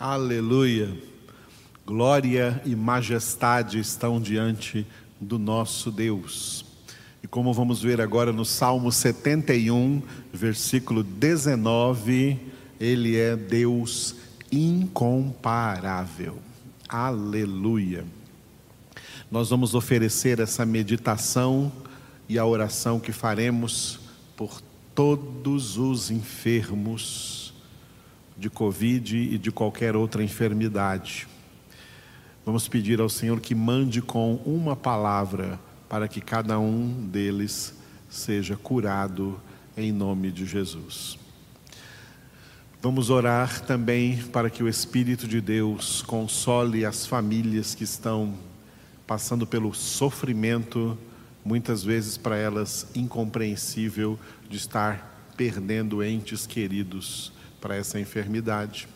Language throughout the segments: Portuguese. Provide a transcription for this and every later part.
Aleluia. Glória e majestade estão diante do nosso Deus. E como vamos ver agora no Salmo 71, versículo 19, ele é Deus incomparável. Aleluia. Nós vamos oferecer essa meditação e a oração que faremos por todos os enfermos de Covid e de qualquer outra enfermidade. Vamos pedir ao Senhor que mande com uma palavra para que cada um deles seja curado em nome de Jesus. Vamos orar também para que o Espírito de Deus console as famílias que estão passando pelo sofrimento, muitas vezes para elas incompreensível, de estar perdendo entes queridos para essa enfermidade.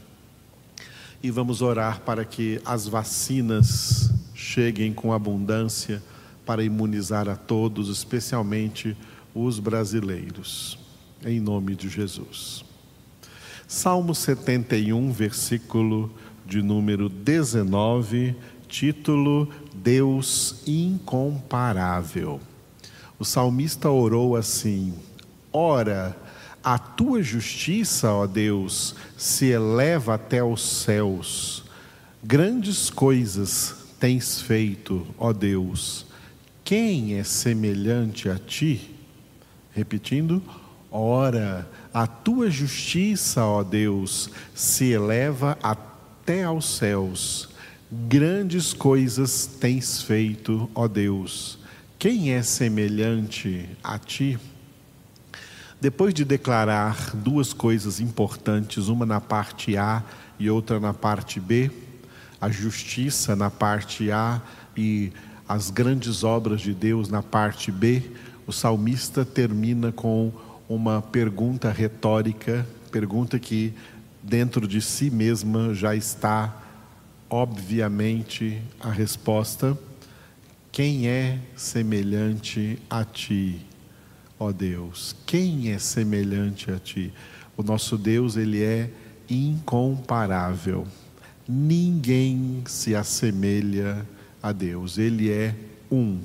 E vamos orar para que as vacinas cheguem com abundância para imunizar a todos, especialmente os brasileiros. Em nome de Jesus. Salmo 71, versículo de número 19, título Deus incomparável. O salmista orou assim: Ora, a tua justiça, ó Deus, se eleva até os céus. Grandes coisas tens feito, ó Deus quem é semelhante a ti? Repetindo, ora, a tua justiça, ó Deus, se eleva até aos céus. Grandes coisas tens feito, ó Deus. Quem é semelhante a ti? Depois de declarar duas coisas importantes, uma na parte A e outra na parte B, a justiça na parte A e as grandes obras de Deus na parte B, o salmista termina com uma pergunta retórica, pergunta que dentro de si mesma já está obviamente a resposta: quem é semelhante a ti, ó Deus? Quem é semelhante a ti? O nosso Deus, ele é incomparável. Ninguém se assemelha a Deus. Ele é um,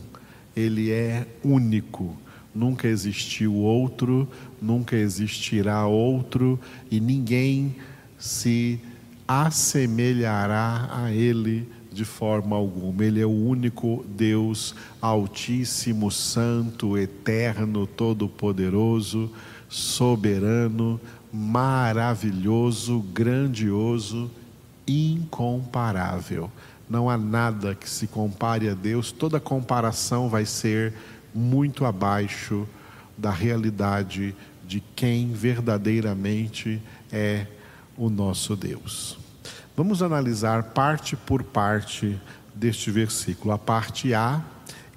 ele é único. Nunca existiu outro, nunca existirá outro, e ninguém se assemelhará a Ele de forma alguma. Ele é o único Deus Altíssimo, Santo, Eterno, Todo-Poderoso, Soberano, maravilhoso, grandioso, incomparável. Não há nada que se compare a Deus, toda comparação vai ser muito abaixo da realidade de quem verdadeiramente é o nosso Deus. Vamos analisar parte por parte deste versículo, a parte A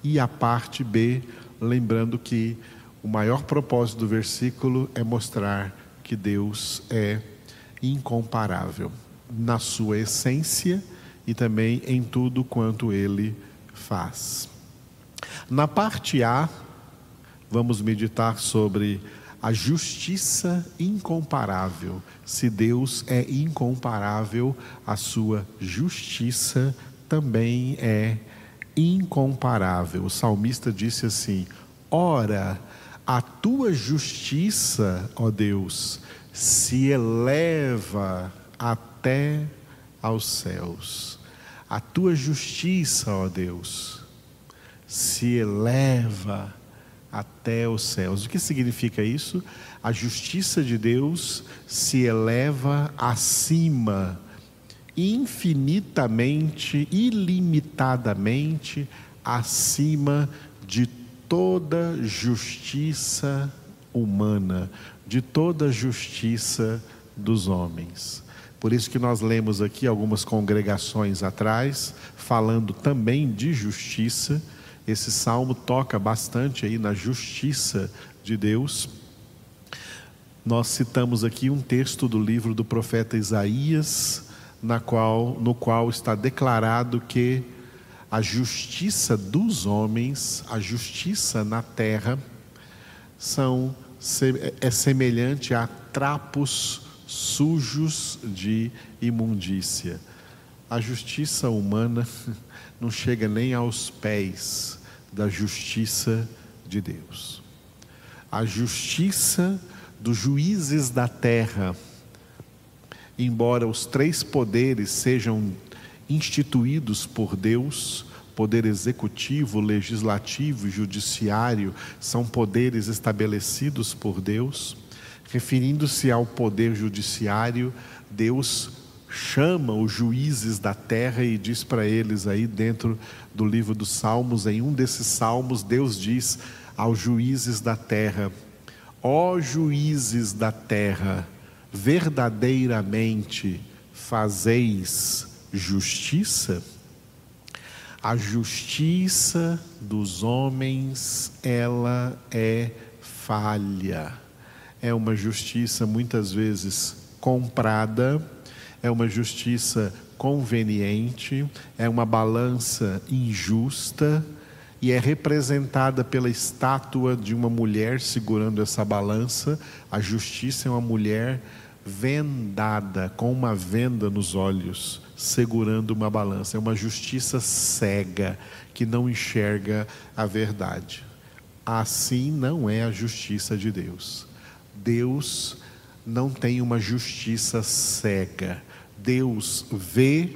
e a parte B, lembrando que o maior propósito do versículo é mostrar que Deus é incomparável na sua essência e também em tudo quanto ele faz. Na parte A, vamos meditar sobre a justiça incomparável. Se Deus é incomparável, a sua justiça também é incomparável. O salmista disse assim: Ora, a tua justiça, ó Deus, se eleva até aos céus. A tua justiça, ó Deus, se eleva até os céus. O que significa isso? A justiça de Deus se eleva acima, infinitamente, ilimitadamente acima de toda justiça humana, de toda justiça dos homens. Por isso que nós lemos aqui algumas congregações atrás, falando também de justiça. Esse salmo toca bastante aí na justiça de Deus. Nós citamos aqui um texto do livro do profeta Isaías, na qual, no qual está declarado que a justiça dos homens, a justiça na terra, são, é semelhante a trapos sujos de imundícia. A justiça humana não chega nem aos pés da justiça de Deus. A justiça dos juízes da terra, embora os três poderes sejam instituídos por Deus, poder executivo, legislativo e judiciário são poderes estabelecidos por Deus. Referindo-se ao poder judiciário, Deus chama os juízes da terra e diz para eles aí dentro do livro dos Salmos, em um desses salmos, Deus diz aos juízes da terra: Ó juízes da terra, verdadeiramente fazeis justiça? A justiça dos homens, ela é falha. É uma justiça muitas vezes comprada, é uma justiça conveniente, é uma balança injusta e é representada pela estátua de uma mulher segurando essa balança. A justiça é uma mulher vendada, com uma venda nos olhos, segurando uma balança. É uma justiça cega que não enxerga a verdade. Assim não é a justiça de Deus. Deus não tem uma justiça cega. Deus vê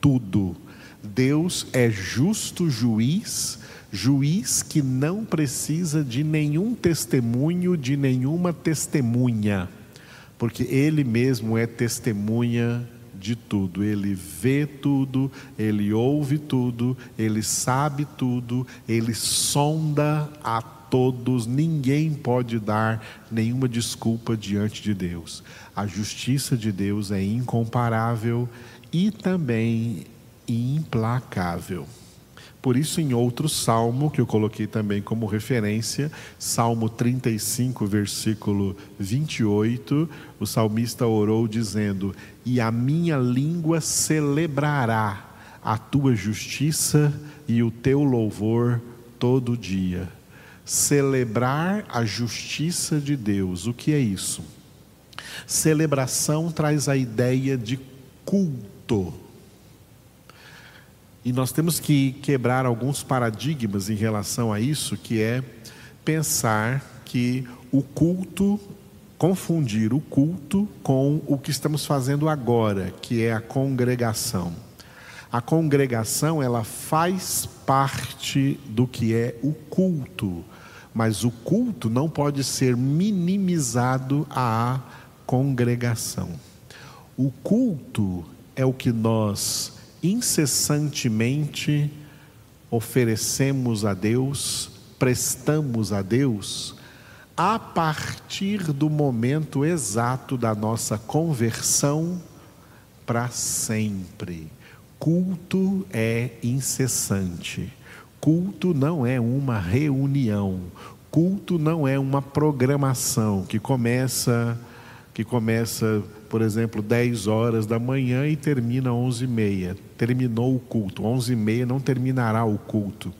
tudo. Deus é justo juiz, juiz que não precisa de nenhum testemunho, de nenhuma testemunha, porque Ele mesmo é testemunha de tudo. Ele vê tudo, ele ouve tudo, ele sabe tudo, ele sonda a todos. Ninguém pode dar nenhuma desculpa diante de Deus. A justiça de Deus é incomparável e também implacável. Por isso, em outro salmo, que eu coloquei também como referência, Salmo 35, versículo 28, o salmista orou dizendo: E a minha língua celebrará a tua justiça e o teu louvor todo dia. Celebrar a justiça de Deus, o que é isso? Celebração traz a ideia de culto e nós temos que quebrar alguns paradigmas em relação a isso, que é pensar que o culto, confundir o culto com o que estamos fazendo agora, que é a congregação. A congregação, ela faz parte do que é o culto, mas o culto não pode ser minimizado à congregação. O culto é o que nós incessantemente oferecemos a Deus, prestamos a Deus, a partir do momento exato da nossa conversão para sempre. Culto é incessante. Culto não é uma reunião. Culto não é uma programação que começa que começa por exemplo, 10 horas da manhã e termina 11 e meia. Terminou o culto. 11 e meia não terminará o culto.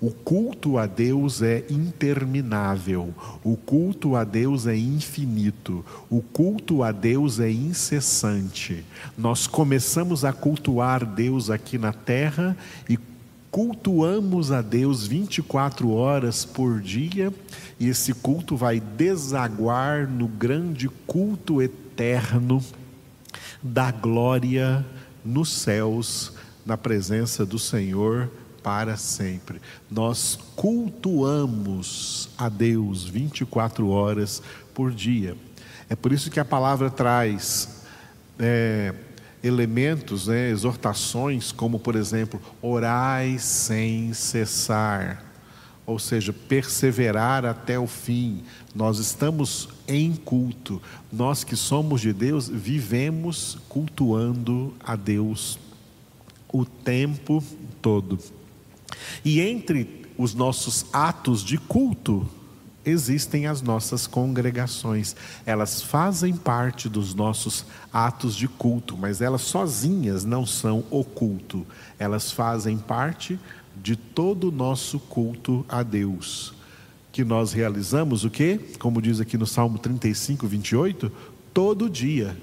O culto a Deus é interminável, o culto a Deus é infinito, o culto a Deus é incessante. Nós começamos a cultuar Deus aqui na terra e cultuamos a Deus 24 horas por dia, e esse culto vai desaguar no grande culto eterno da glória nos céus, na presença do Senhor para sempre. Nós cultuamos a Deus 24 horas por dia. É por isso que a palavra traz é, elementos, né, exortações, como por exemplo, orai sem cessar ou seja, perseverar até o fim. Nós estamos em culto. Nós que somos de Deus, vivemos cultuando a Deus o tempo todo. E entre os nossos atos de culto, existem as nossas congregações. Elas fazem parte dos nossos atos de culto, mas elas sozinhas não são o culto. Elas fazem parte de todo o nosso culto a Deus. Que nós realizamos o que? Como diz aqui no Salmo 35, 28, todo dia.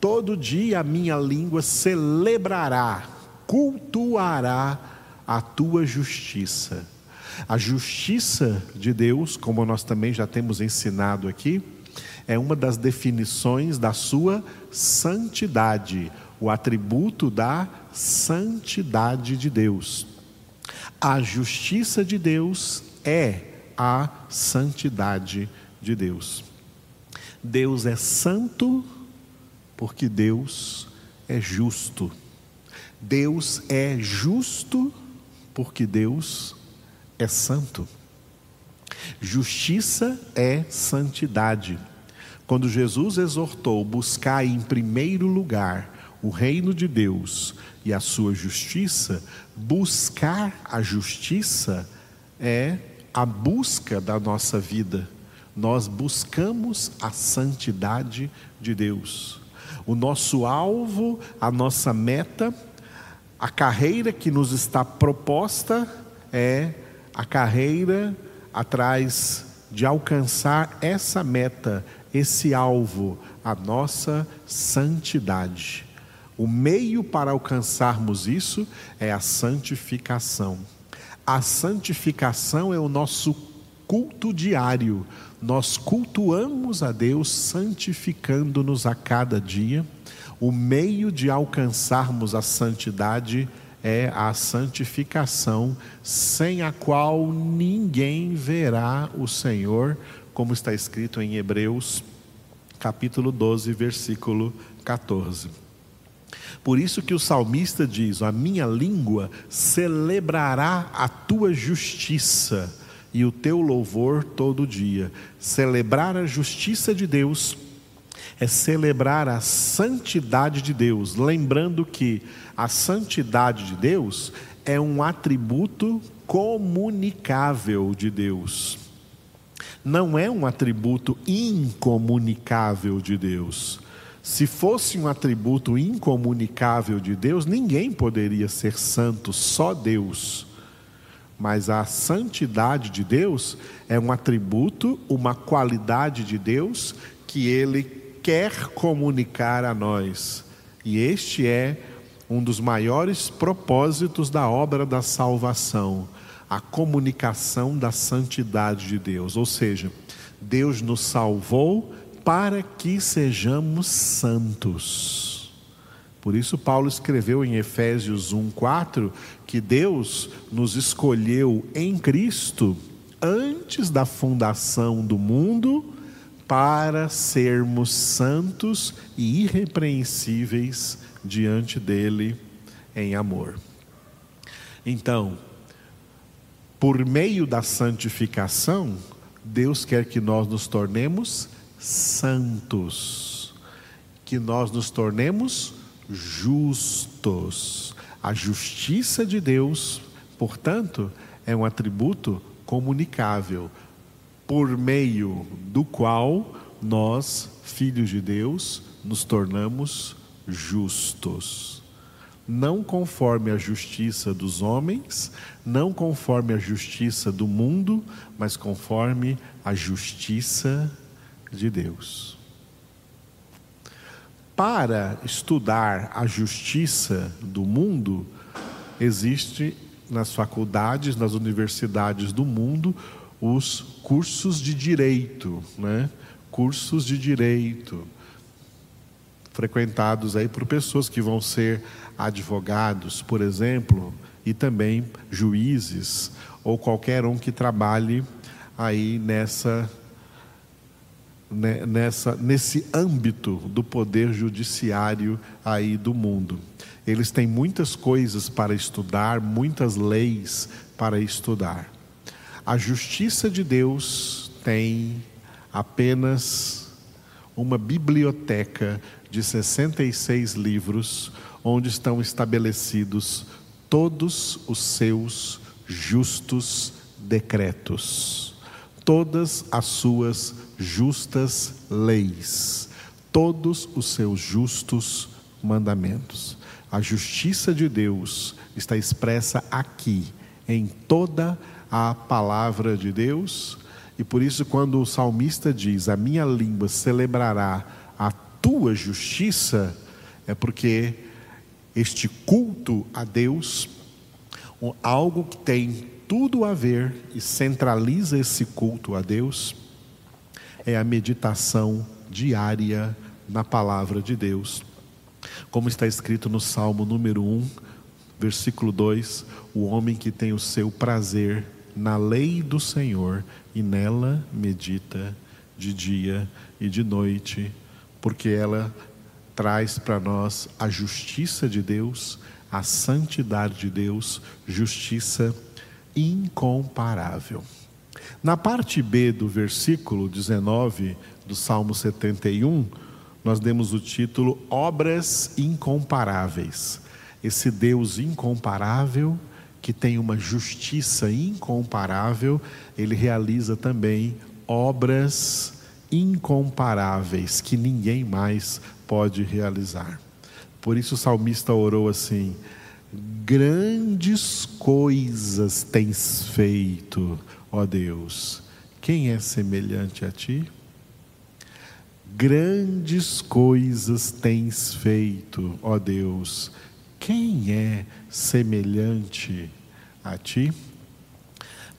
Todo dia a minha língua celebrará, cultuará a tua justiça. A justiça de Deus, como nós também já temos ensinado aqui, é uma das definições da sua santidade, o atributo da santidade de Deus. A justiça de Deus é a santidade de Deus. Deus é santo porque Deus é justo. Deus é justo porque Deus é santo. Justiça é santidade. Quando Jesus exortou buscar em primeiro lugar o reino de Deus e a sua justiça, buscar a justiça é a busca da nossa vida. Nós buscamos a santidade de Deus. O nosso alvo, a nossa meta, a carreira que nos está proposta é a carreira atrás de alcançar essa meta, esse alvo, a nossa santidade. O meio para alcançarmos isso é a santificação. A santificação é o nosso culto diário. Nós cultuamos a Deus santificando-nos a cada dia. O meio de alcançarmos a santidade é a santificação, sem a qual ninguém verá o Senhor, como está escrito em Hebreus, capítulo 12, versículo 14. Por isso que o salmista diz: A minha língua celebrará a tua justiça e o teu louvor todo dia. Celebrar a justiça de Deus é celebrar a santidade de Deus, lembrando que a santidade de Deus é um atributo comunicável de Deus. Não é um atributo incomunicável de Deus. Se fosse um atributo incomunicável de Deus, ninguém poderia ser santo, só Deus. Mas a santidade de Deus é um atributo, uma qualidade de Deus que ele quer comunicar a nós. E este é um dos maiores propósitos da obra da salvação, a comunicação da santidade de Deus. Ou seja, Deus nos salvou para que sejamos santos. Por isso, Paulo escreveu em Efésios 1,4 que Deus nos escolheu em Cristo antes da fundação do mundo para sermos santos e irrepreensíveis diante dele em amor. Então, por meio da santificação, Deus quer que nós nos tornemos santos, que nós nos tornemos justos. A justiça de Deus, portanto, é um atributo comunicável, por meio do qual nós, filhos de Deus, nos tornamos justos. Não conforme a justiça dos homens, não conforme a justiça do mundo, mas conforme a justiça de Deus. Para estudar a justiça do mundo, existe nas faculdades, nas universidades do mundo, os cursos de direito, né? Cursos de direito frequentados aí por pessoas que vão ser advogados, por exemplo, e também juízes ou qualquer um que trabalhe aí nessa né, nessa, nesse âmbito do poder judiciário aí do mundo. Eles têm muitas coisas para estudar, muitas leis para estudar. A justiça de Deus tem apenas uma biblioteca de 66 livros, onde estão estabelecidos todos os seus justos decretos, todas as suas justas leis, todos os seus justos mandamentos. A justiça de Deus está expressa aqui, em toda a palavra de Deus, e por isso, quando o salmista diz: A minha língua celebrará a tua justiça, é porque este culto a Deus, algo que tem tudo a ver e centraliza esse culto a Deus, é a meditação diária na palavra de Deus. Como está escrito no Salmo número 1, versículo 2: O homem que tem o seu prazer na lei do Senhor e nela medita de dia e de noite, porque ela traz para nós a justiça de Deus, a santidade de Deus, justiça incomparável. Na parte B do versículo 19 do Salmo 71, nós demos o título Obras Incomparáveis. Esse Deus incomparável, que tem uma justiça incomparável, ele realiza também obras incomparáveis que ninguém mais pode realizar. Por isso o salmista orou assim: Grandes coisas tens feito, ó Deus. Quem é semelhante a ti? Grandes coisas tens feito, ó Deus. Quem é semelhante a ti?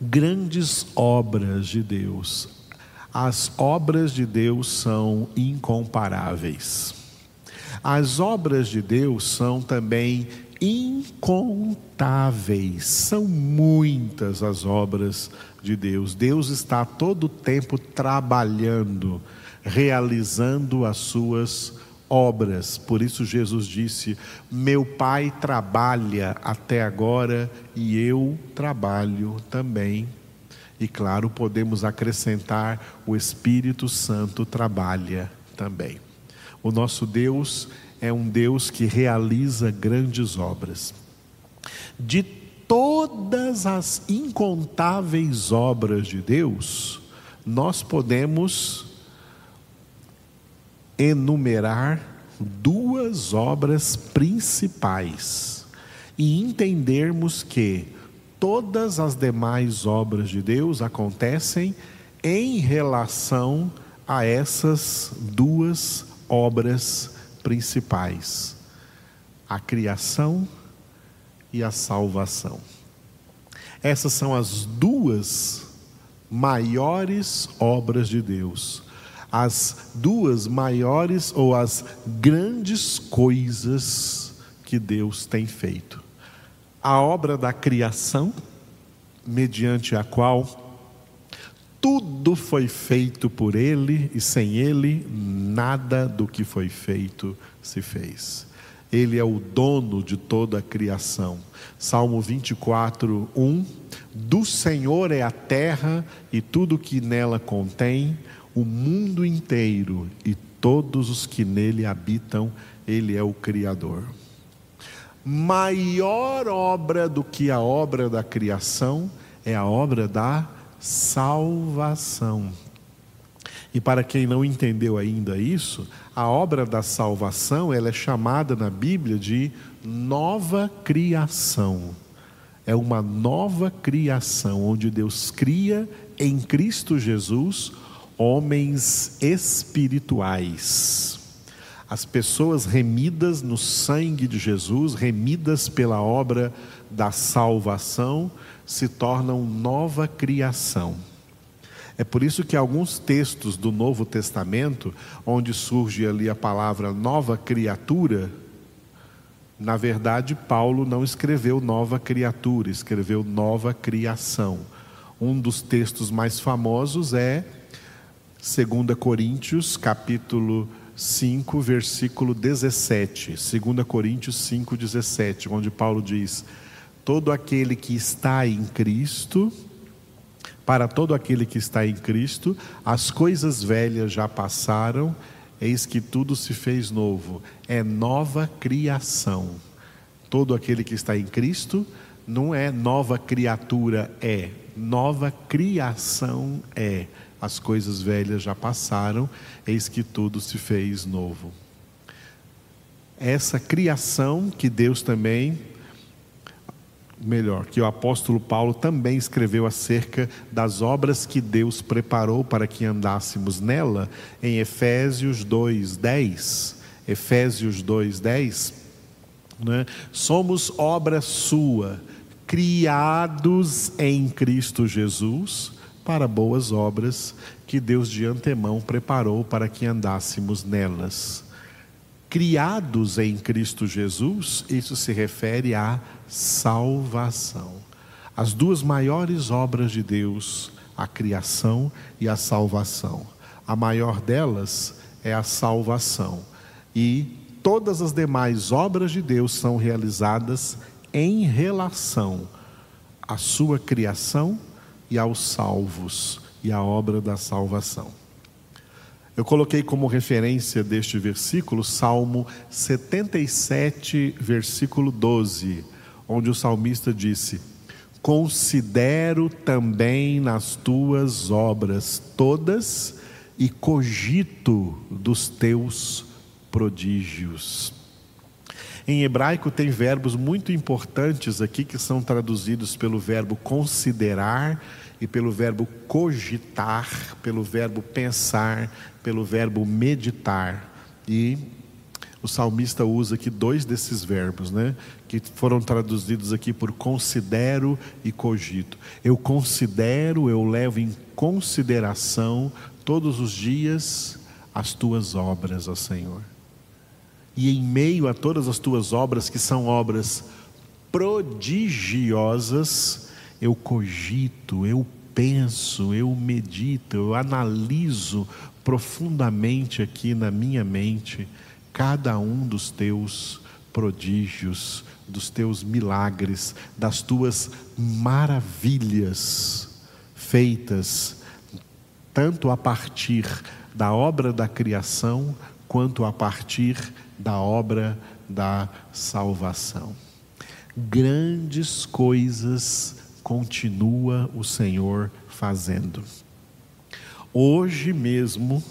Grandes obras de Deus. As obras de Deus são incomparáveis. As obras de Deus são também incontáveis, são muitas as obras de Deus. Deus está todo o tempo trabalhando, realizando as suas obras. Por isso Jesus disse: Meu Pai trabalha até agora e eu trabalho também. E claro, podemos acrescentar: o Espírito Santo trabalha também. O nosso Deus é um Deus que realiza grandes obras. De todas as incontáveis obras de Deus, nós podemos enumerar duas obras principais e entendermos que todas as demais obras de Deus acontecem em relação a essas duas obras principais: a criação e a salvação. Essas são as duas maiores obras de Deus, as duas maiores ou as grandes coisas que Deus tem feito. A obra da criação, mediante a qual tudo foi feito por Ele e sem Ele nada do que foi feito se fez. Ele é o dono de toda a criação. Salmo 24, 1. Do Senhor é a terra e tudo que nela contém, o mundo inteiro e todos os que nele habitam, Ele é o Criador. Maior obra do que a obra da criação é a obra da salvação. E para quem não entendeu ainda isso, a obra da salvação, ela é chamada na Bíblia de nova criação. É uma nova criação onde Deus cria em Cristo Jesus homens espirituais. As pessoas remidas no sangue de Jesus, remidas pela obra da salvação, se tornam nova criação. É por isso que alguns textos do Novo Testamento, onde surge ali a palavra nova criatura, na verdade, Paulo não escreveu nova criatura, escreveu nova criação. Um dos textos mais famosos é 2 Coríntios, capítulo 5, versículo 17. 2 Coríntios 5, 17, onde Paulo diz: todo aquele que está em Cristo, para todo aquele que está em Cristo, as coisas velhas já passaram, eis que tudo se fez novo. É nova criação. Todo aquele que está em Cristo não é nova criatura, é nova criação é. As coisas velhas já passaram, eis que tudo se fez novo. Essa criação que Deus também melhor, que o apóstolo Paulo também escreveu acerca das obras que Deus preparou para que andássemos nela, em Efésios 2:10. Efésios 2:10, né? Somos obra sua, criados em Cristo Jesus para boas obras que Deus de antemão preparou para que andássemos nelas. Criados em Cristo Jesus, isso se refere à salvação. As duas maiores obras de Deus, a criação e a salvação. A maior delas é a salvação. E todas as demais obras de Deus são realizadas em relação à sua criação e aos salvos e à obra da salvação. Eu coloquei como referência deste versículo Salmo 77, versículo 12, onde o salmista disse: Considero também nas tuas obras todas e cogito dos teus prodígios. Em hebraico tem verbos muito importantes aqui que são traduzidos pelo verbo considerar e pelo verbo cogitar, pelo verbo pensar, pelo verbo meditar. E o salmista usa aqui dois desses verbos, né? Que foram traduzidos aqui por considero e cogito. Eu considero, eu levo em consideração todos os dias as tuas obras, ó Senhor. E em meio a todas as tuas obras, que são obras prodigiosas, eu cogito, eu penso, eu medito, eu analiso profundamente aqui na minha mente cada um dos teus prodígios, dos teus milagres, das tuas maravilhas feitas tanto a partir da obra da criação quanto a partir da obra da salvação. Grandes coisas continua o Senhor fazendo. Hoje mesmo,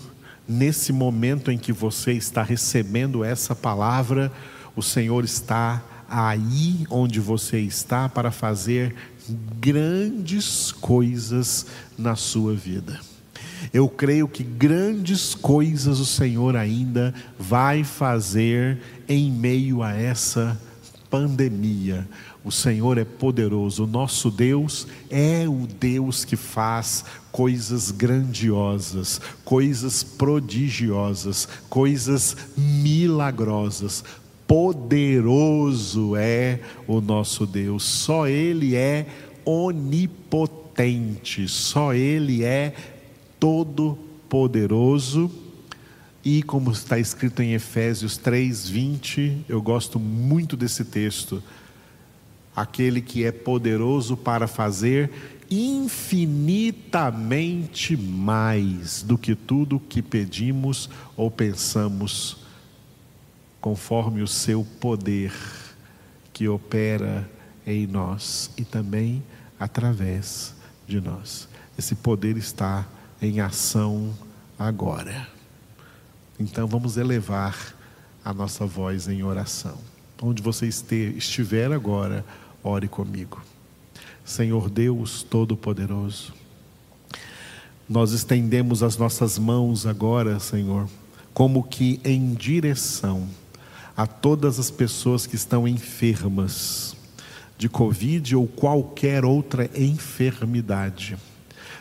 nesse momento em que você está recebendo essa palavra, o Senhor está aí onde você está para fazer grandes coisas na sua vida. Eu creio que grandes coisas o Senhor ainda vai fazer em meio a essa pandemia. O Senhor é poderoso, o nosso Deus é o Deus que faz coisas grandiosas, coisas prodigiosas, coisas milagrosas. Poderoso é o nosso Deus, só Ele é onipotente, só Ele é todo-poderoso. E como está escrito em Efésios 3:20, eu gosto muito desse texto aquele que é poderoso para fazer infinitamente mais do que tudo que pedimos ou pensamos, conforme o seu poder que opera em nós e também através de nós. Esse poder está em ação agora. Então vamos elevar a nossa voz em oração. Onde você estiver agora, Ore comigo. Senhor Deus Todo-Poderoso, nós estendemos as nossas mãos agora, Senhor, como que em direção a todas as pessoas que estão enfermas de Covid ou qualquer outra enfermidade,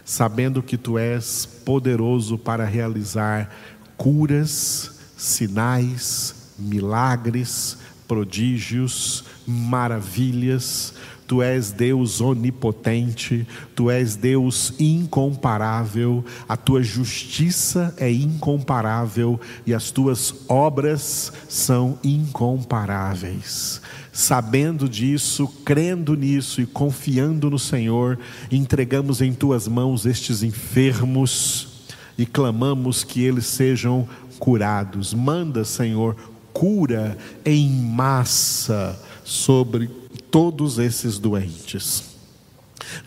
sabendo que Tu és poderoso para realizar curas, sinais, milagres, prodígios, maravilhas. Tu és Deus onipotente, tu és Deus incomparável, a tua justiça é incomparável e as tuas obras são incomparáveis. Sabendo disso, crendo nisso e confiando no Senhor, entregamos em tuas mãos estes enfermos e clamamos que eles sejam curados. Manda, Senhor, cura em massa sobre todos esses doentes.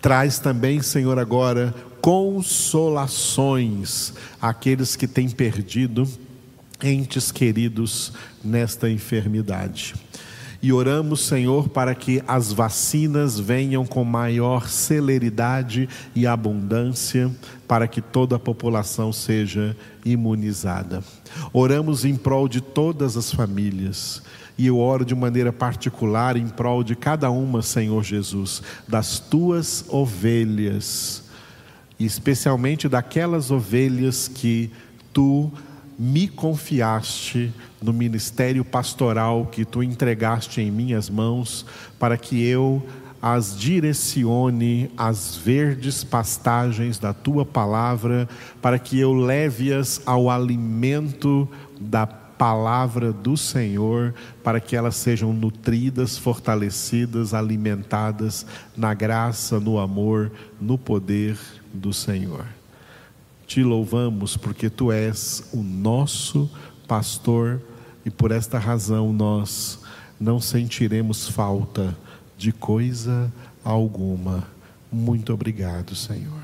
Traz também, Senhor, agora consolações àqueles que têm perdido entes queridos nesta enfermidade. E oramos, Senhor, para que as vacinas venham com maior celeridade e abundância, para que toda a população seja imunizada. Oramos em prol de todas as famílias. E eu oro de maneira particular em prol de cada uma, Senhor Jesus, das tuas ovelhas, e especialmente daquelas ovelhas que tu me confiaste no ministério pastoral que tu entregaste em minhas mãos, para que eu as direcione às verdes pastagens da tua palavra, para que eu leve-as ao alimento da palavra do Senhor, para que elas sejam nutridas, fortalecidas, alimentadas na graça, no amor, no poder do Senhor. Te louvamos porque tu és o nosso pastor e por esta razão nós não sentiremos falta de coisa alguma. Muito obrigado, Senhor.